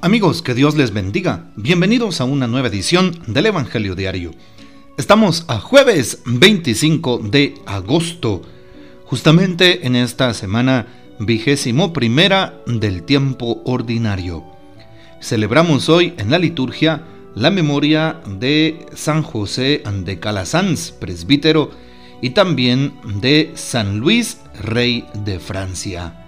Amigos, que Dios les bendiga. Bienvenidos a una nueva edición del Evangelio Diario. Estamos a jueves 25 de agosto, justamente en esta semana vigésimo primera del tiempo ordinario. Celebramos hoy en la liturgia la memoria de San José de Calasanz, presbítero, y también de San Luis, rey de Francia.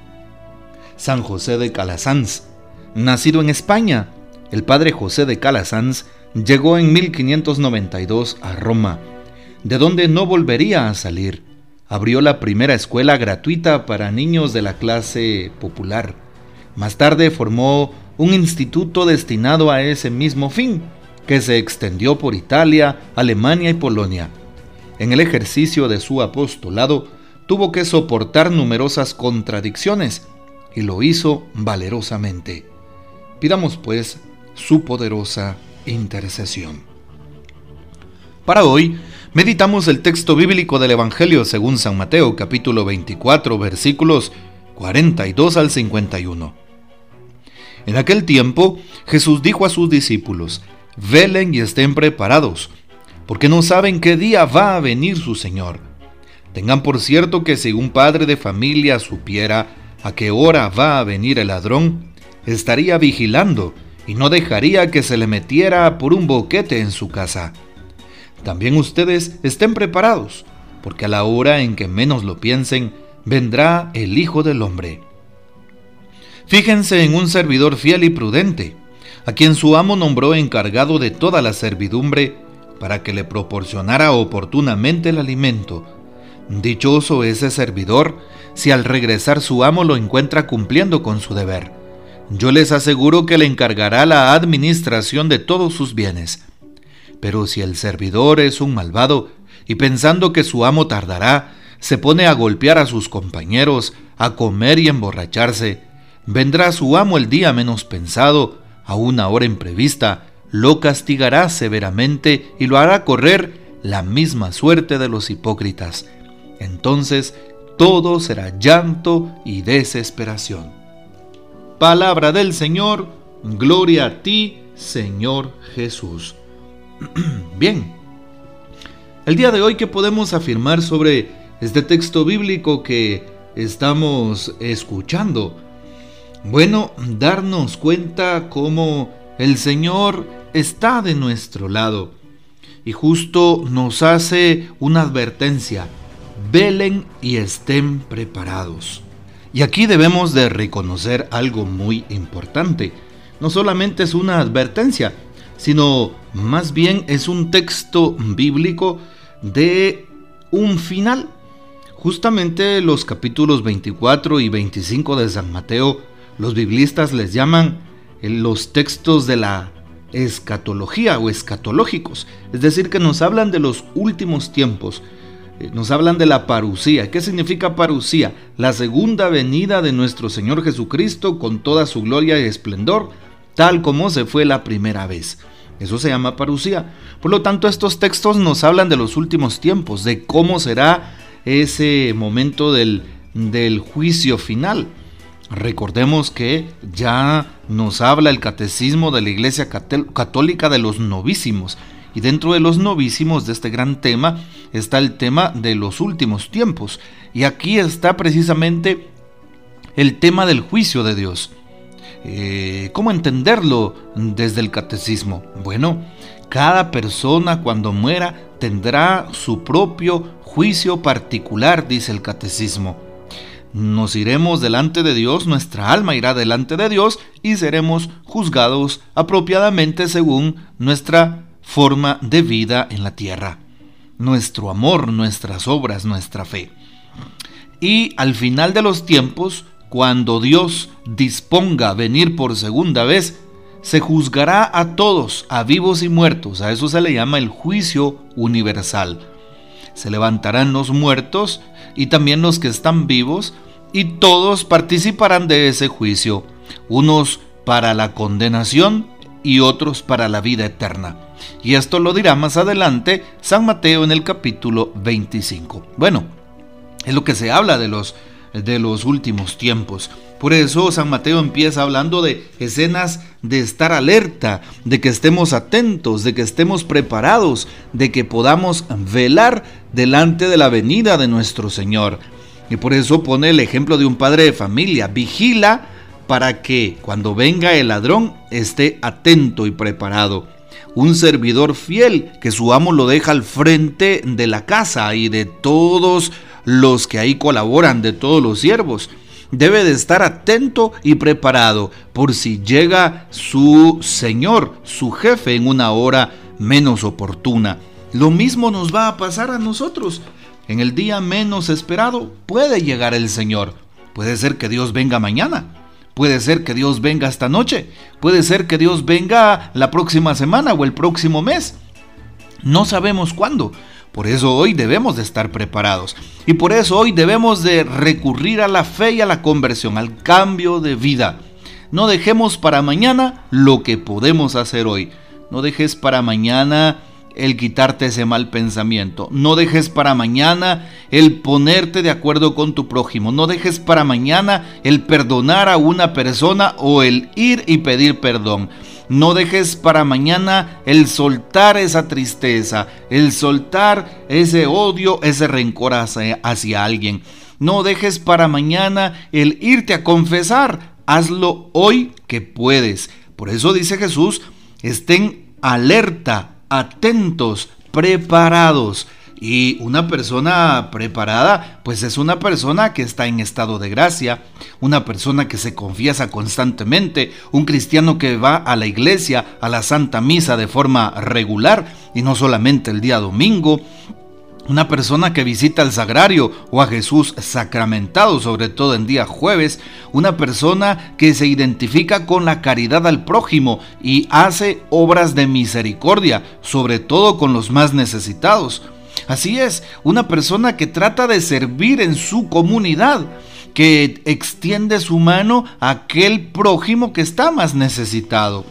San José de Calasanz Nacido en España, el padre José de Calasanz llegó en 1592 a Roma, de donde no volvería a salir. Abrió la primera escuela gratuita para niños de la clase popular. Más tarde formó un instituto destinado a ese mismo fin, que se extendió por Italia, Alemania y Polonia. En el ejercicio de su apostolado, tuvo que soportar numerosas contradicciones y lo hizo valerosamente. Pidamos pues su poderosa intercesión. Para hoy, meditamos el texto bíblico del Evangelio según San Mateo capítulo 24 versículos 42 al 51. En aquel tiempo Jesús dijo a sus discípulos, velen y estén preparados, porque no saben qué día va a venir su Señor. Tengan por cierto que si un padre de familia supiera a qué hora va a venir el ladrón, estaría vigilando y no dejaría que se le metiera por un boquete en su casa. También ustedes estén preparados, porque a la hora en que menos lo piensen, vendrá el Hijo del Hombre. Fíjense en un servidor fiel y prudente, a quien su amo nombró encargado de toda la servidumbre, para que le proporcionara oportunamente el alimento. Dichoso ese servidor si al regresar su amo lo encuentra cumpliendo con su deber yo les aseguro que le encargará la administración de todos sus bienes. Pero si el servidor es un malvado, y pensando que su amo tardará, se pone a golpear a sus compañeros, a comer y emborracharse, vendrá su amo el día menos pensado, a una hora imprevista, lo castigará severamente y lo hará correr la misma suerte de los hipócritas. Entonces todo será llanto y desesperación. Palabra del Señor, gloria a ti, Señor Jesús. Bien, el día de hoy, ¿qué podemos afirmar sobre este texto bíblico que estamos escuchando? Bueno, darnos cuenta cómo el Señor está de nuestro lado y justo nos hace una advertencia, velen y estén preparados. Y aquí debemos de reconocer algo muy importante. No solamente es una advertencia, sino más bien es un texto bíblico de un final. Justamente los capítulos 24 y 25 de San Mateo, los biblistas les llaman los textos de la escatología o escatológicos, es decir, que nos hablan de los últimos tiempos, eh, nos hablan de la parucía. ¿Qué significa parucía? La segunda venida de nuestro Señor Jesucristo con toda su gloria y esplendor, tal como se fue la primera vez. Eso se llama parucía. Por lo tanto, estos textos nos hablan de los últimos tiempos, de cómo será ese momento del, del juicio final. Recordemos que ya nos habla el catecismo de la Iglesia Católica de los novísimos y dentro de los novísimos de este gran tema está el tema de los últimos tiempos. Y aquí está precisamente el tema del juicio de Dios. Eh, ¿Cómo entenderlo desde el catecismo? Bueno, cada persona cuando muera tendrá su propio juicio particular, dice el catecismo. Nos iremos delante de Dios, nuestra alma irá delante de Dios y seremos juzgados apropiadamente según nuestra forma de vida en la tierra, nuestro amor, nuestras obras, nuestra fe. Y al final de los tiempos, cuando Dios disponga a venir por segunda vez, se juzgará a todos, a vivos y muertos. A eso se le llama el juicio universal. Se levantarán los muertos y también los que están vivos, y todos participarán de ese juicio, unos para la condenación y otros para la vida eterna. Y esto lo dirá más adelante San Mateo en el capítulo 25. Bueno, es lo que se habla de los, de los últimos tiempos. Por eso San Mateo empieza hablando de escenas de estar alerta, de que estemos atentos, de que estemos preparados, de que podamos velar delante de la venida de nuestro Señor. Y por eso pone el ejemplo de un padre de familia. Vigila para que cuando venga el ladrón esté atento y preparado. Un servidor fiel que su amo lo deja al frente de la casa y de todos los que ahí colaboran, de todos los siervos debe de estar atento y preparado por si llega su Señor, su jefe, en una hora menos oportuna. Lo mismo nos va a pasar a nosotros. En el día menos esperado puede llegar el Señor. Puede ser que Dios venga mañana. Puede ser que Dios venga esta noche. Puede ser que Dios venga la próxima semana o el próximo mes. No sabemos cuándo, por eso hoy debemos de estar preparados. Y por eso hoy debemos de recurrir a la fe y a la conversión, al cambio de vida. No dejemos para mañana lo que podemos hacer hoy. No dejes para mañana el quitarte ese mal pensamiento. No dejes para mañana el ponerte de acuerdo con tu prójimo. No dejes para mañana el perdonar a una persona o el ir y pedir perdón. No dejes para mañana el soltar esa tristeza, el soltar ese odio, ese rencor hacia, alguien. No dejes para mañana el irte a confesar. Hazlo hoy que puedes. Por eso dice Jesús, estén alerta, atentos, preparados. Y una persona preparada, pues es una persona que está en estado de gracia, una persona que se confiesa constantemente, un cristiano que va a la iglesia, a la Santa Misa de forma regular y no solamente el día domingo, una persona que visita el sagrario o a Jesús sacramentado, sobre todo en día jueves, una persona que se identifica con la caridad al prójimo y hace obras de misericordia, sobre todo con los más necesitados. Así es, una persona que trata de servir en su comunidad, que extiende su mano a aquel prójimo que está más necesitado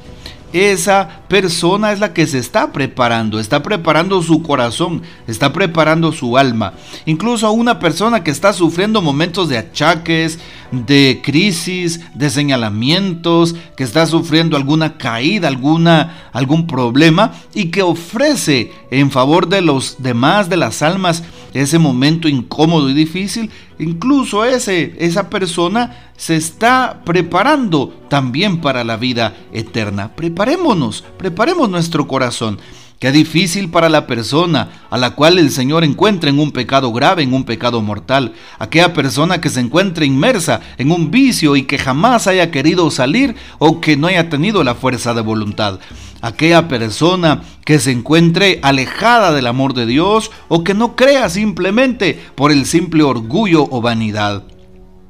esa persona es la que se está preparando, está preparando su corazón, está preparando su alma. Incluso a una persona que está sufriendo momentos de achaques, de crisis, de señalamientos, que está sufriendo alguna caída, alguna, algún problema y que ofrece en favor de los demás, de las almas, ese momento incómodo y difícil, incluso ese, esa persona se está preparando también para la vida eterna. Preparémonos, preparemos nuestro corazón. Qué difícil para la persona a la cual el Señor encuentra en un pecado grave, en un pecado mortal. Aquella persona que se encuentra inmersa en un vicio y que jamás haya querido salir o que no haya tenido la fuerza de voluntad. Aquella persona que se encuentre alejada del amor de Dios o que no crea simplemente por el simple orgullo o vanidad.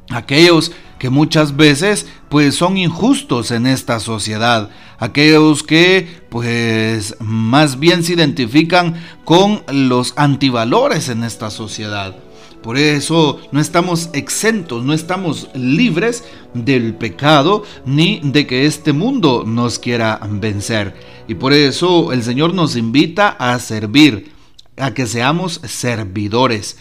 Aquellos que muchas veces pues son injustos en esta sociedad, aquellos que pues más bien se identifican con los antivalores en esta sociedad. Por eso no estamos exentos, no estamos libres del pecado ni de que este mundo nos quiera vencer. Y por eso el Señor nos invita a servir, a que seamos servidores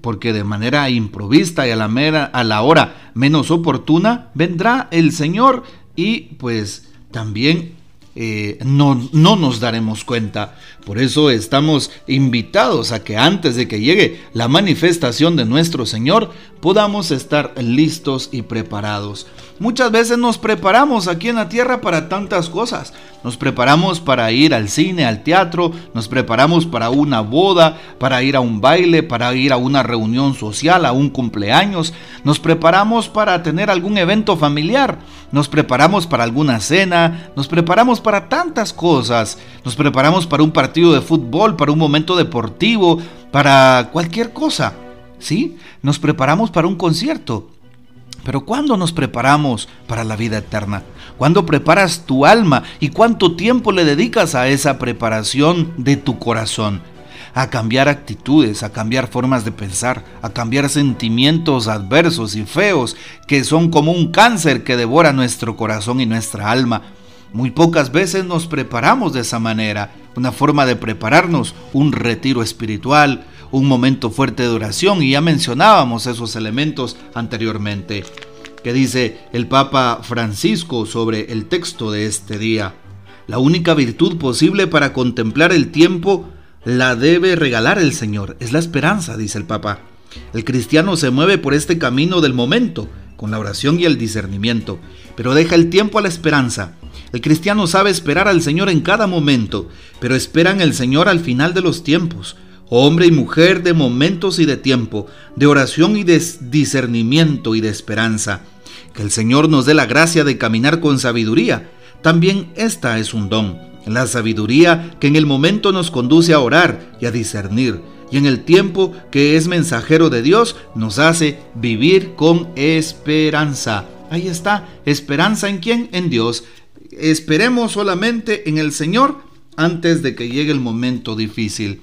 porque de manera improvista y a la, mera, a la hora menos oportuna vendrá el Señor y pues también eh, no, no nos daremos cuenta. Por eso estamos invitados a que antes de que llegue la manifestación de nuestro Señor podamos estar listos y preparados. Muchas veces nos preparamos aquí en la tierra para tantas cosas. Nos preparamos para ir al cine, al teatro, nos preparamos para una boda, para ir a un baile, para ir a una reunión social, a un cumpleaños. Nos preparamos para tener algún evento familiar. Nos preparamos para alguna cena. Nos preparamos para tantas cosas. Nos preparamos para un partido de fútbol, para un momento deportivo, para cualquier cosa. ¿Sí? Nos preparamos para un concierto. Pero ¿cuándo nos preparamos para la vida eterna? ¿Cuándo preparas tu alma y cuánto tiempo le dedicas a esa preparación de tu corazón? A cambiar actitudes, a cambiar formas de pensar, a cambiar sentimientos adversos y feos que son como un cáncer que devora nuestro corazón y nuestra alma. Muy pocas veces nos preparamos de esa manera, una forma de prepararnos, un retiro espiritual, un momento fuerte de oración y ya mencionábamos esos elementos anteriormente. que dice el Papa Francisco sobre el texto de este día. La única virtud posible para contemplar el tiempo la debe regalar el Señor. Es la esperanza, dice el Papa. El cristiano se mueve por este camino del momento, con la oración y el discernimiento, pero deja el tiempo a la esperanza. El cristiano sabe esperar al Señor en cada momento, pero esperan el Señor al final de los tiempos. Hombre y mujer de momentos y de tiempo, de oración y de discernimiento y de esperanza. Que el Señor nos dé la gracia de caminar con sabiduría. También esta es un don, la sabiduría que en el momento nos conduce a orar y a discernir y en el tiempo que es mensajero de Dios nos hace vivir con esperanza. Ahí está, esperanza en quién? En Dios. Esperemos solamente en el Señor antes de que llegue el momento difícil.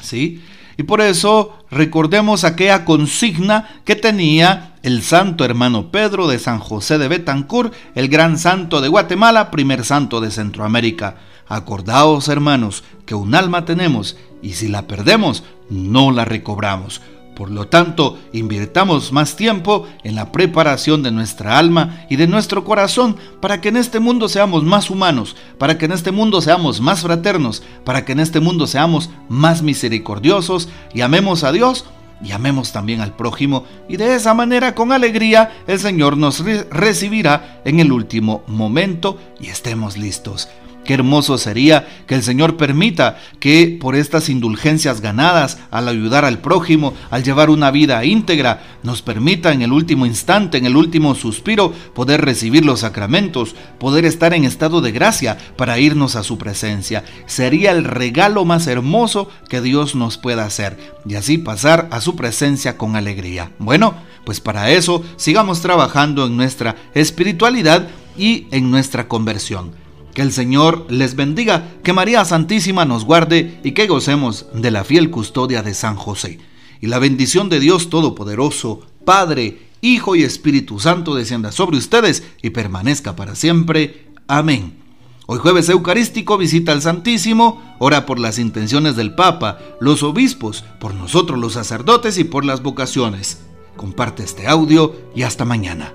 ¿Sí? Y por eso recordemos aquella consigna que tenía el santo hermano Pedro de San José de Betancourt, el gran santo de Guatemala, primer santo de Centroamérica. Acordaos, hermanos, que un alma tenemos y si la perdemos, no la recobramos. Por lo tanto, invirtamos más tiempo en la preparación de nuestra alma y de nuestro corazón para que en este mundo seamos más humanos, para que en este mundo seamos más fraternos, para que en este mundo seamos más misericordiosos y amemos a Dios y amemos también al prójimo y de esa manera con alegría el Señor nos recibirá en el último momento y estemos listos. Qué hermoso sería que el Señor permita que por estas indulgencias ganadas, al ayudar al prójimo, al llevar una vida íntegra, nos permita en el último instante, en el último suspiro, poder recibir los sacramentos, poder estar en estado de gracia para irnos a su presencia. Sería el regalo más hermoso que Dios nos pueda hacer y así pasar a su presencia con alegría. Bueno, pues para eso sigamos trabajando en nuestra espiritualidad y en nuestra conversión. Que el Señor les bendiga, que María Santísima nos guarde y que gocemos de la fiel custodia de San José. Y la bendición de Dios Todopoderoso, Padre, Hijo y Espíritu Santo descienda sobre ustedes y permanezca para siempre. Amén. Hoy jueves eucarístico visita al Santísimo, ora por las intenciones del Papa, los obispos, por nosotros los sacerdotes y por las vocaciones. Comparte este audio y hasta mañana.